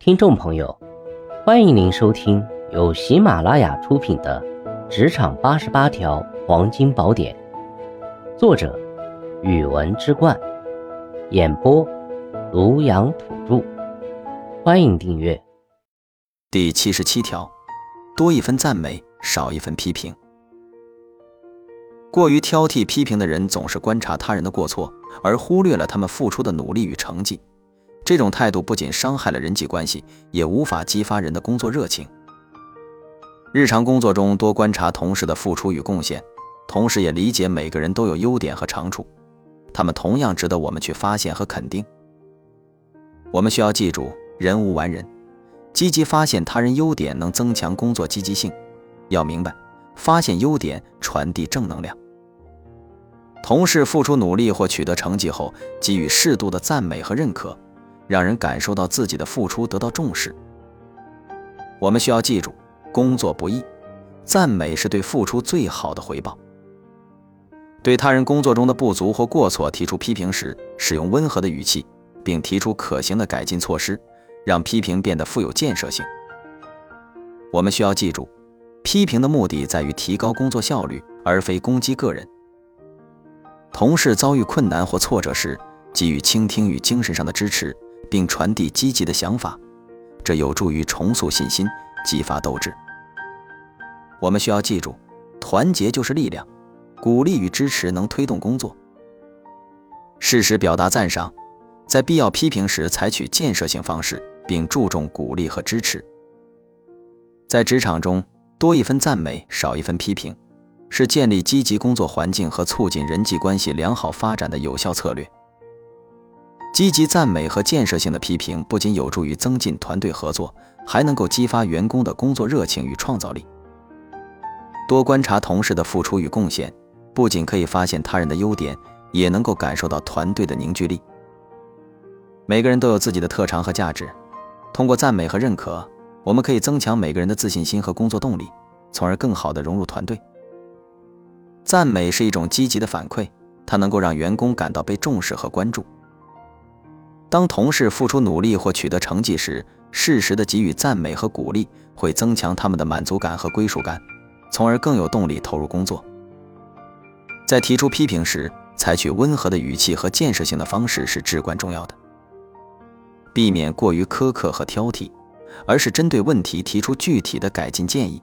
听众朋友，欢迎您收听由喜马拉雅出品的《职场八十八条黄金宝典》，作者：语文之冠，演播：庐阳土著。欢迎订阅。第七十七条，多一分赞美，少一分批评。过于挑剔批评的人，总是观察他人的过错，而忽略了他们付出的努力与成绩。这种态度不仅伤害了人际关系，也无法激发人的工作热情。日常工作中多观察同事的付出与贡献，同时也理解每个人都有优点和长处，他们同样值得我们去发现和肯定。我们需要记住，人无完人，积极发现他人优点能增强工作积极性。要明白，发现优点传递正能量。同事付出努力或取得成绩后，给予适度的赞美和认可。让人感受到自己的付出得到重视。我们需要记住，工作不易，赞美是对付出最好的回报。对他人工作中的不足或过错提出批评时，使用温和的语气，并提出可行的改进措施，让批评变得富有建设性。我们需要记住，批评的目的在于提高工作效率，而非攻击个人。同事遭遇困难或挫折时，给予倾听与精神上的支持。并传递积极的想法，这有助于重塑信心，激发斗志。我们需要记住，团结就是力量，鼓励与支持能推动工作。适时表达赞赏，在必要批评时采取建设性方式，并注重鼓励和支持。在职场中，多一分赞美，少一分批评，是建立积极工作环境和促进人际关系良好发展的有效策略。积极赞美和建设性的批评不仅有助于增进团队合作，还能够激发员工的工作热情与创造力。多观察同事的付出与贡献，不仅可以发现他人的优点，也能够感受到团队的凝聚力。每个人都有自己的特长和价值，通过赞美和认可，我们可以增强每个人的自信心和工作动力，从而更好地融入团队。赞美是一种积极的反馈，它能够让员工感到被重视和关注。当同事付出努力或取得成绩时，适时的给予赞美和鼓励，会增强他们的满足感和归属感，从而更有动力投入工作。在提出批评时，采取温和的语气和建设性的方式是至关重要的。避免过于苛刻和挑剔，而是针对问题提出具体的改进建议。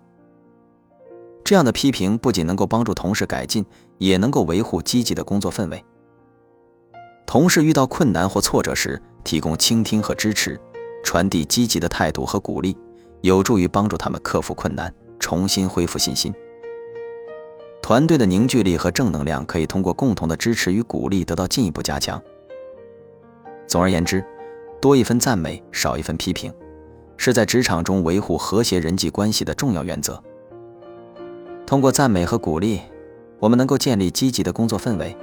这样的批评不仅能够帮助同事改进，也能够维护积极的工作氛围。同事遇到困难或挫折时，提供倾听和支持，传递积极的态度和鼓励，有助于帮助他们克服困难，重新恢复信心。团队的凝聚力和正能量可以通过共同的支持与鼓励得到进一步加强。总而言之，多一分赞美，少一分批评，是在职场中维护和谐人际关系的重要原则。通过赞美和鼓励，我们能够建立积极的工作氛围。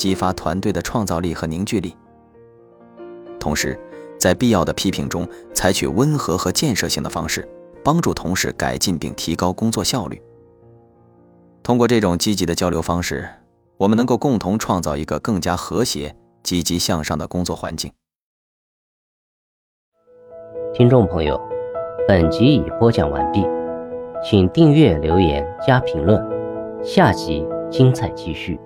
激发团队的创造力和凝聚力，同时，在必要的批评中，采取温和和建设性的方式，帮助同事改进并提高工作效率。通过这种积极的交流方式，我们能够共同创造一个更加和谐、积极向上的工作环境。听众朋友，本集已播讲完毕，请订阅、留言、加评论，下集精彩继续。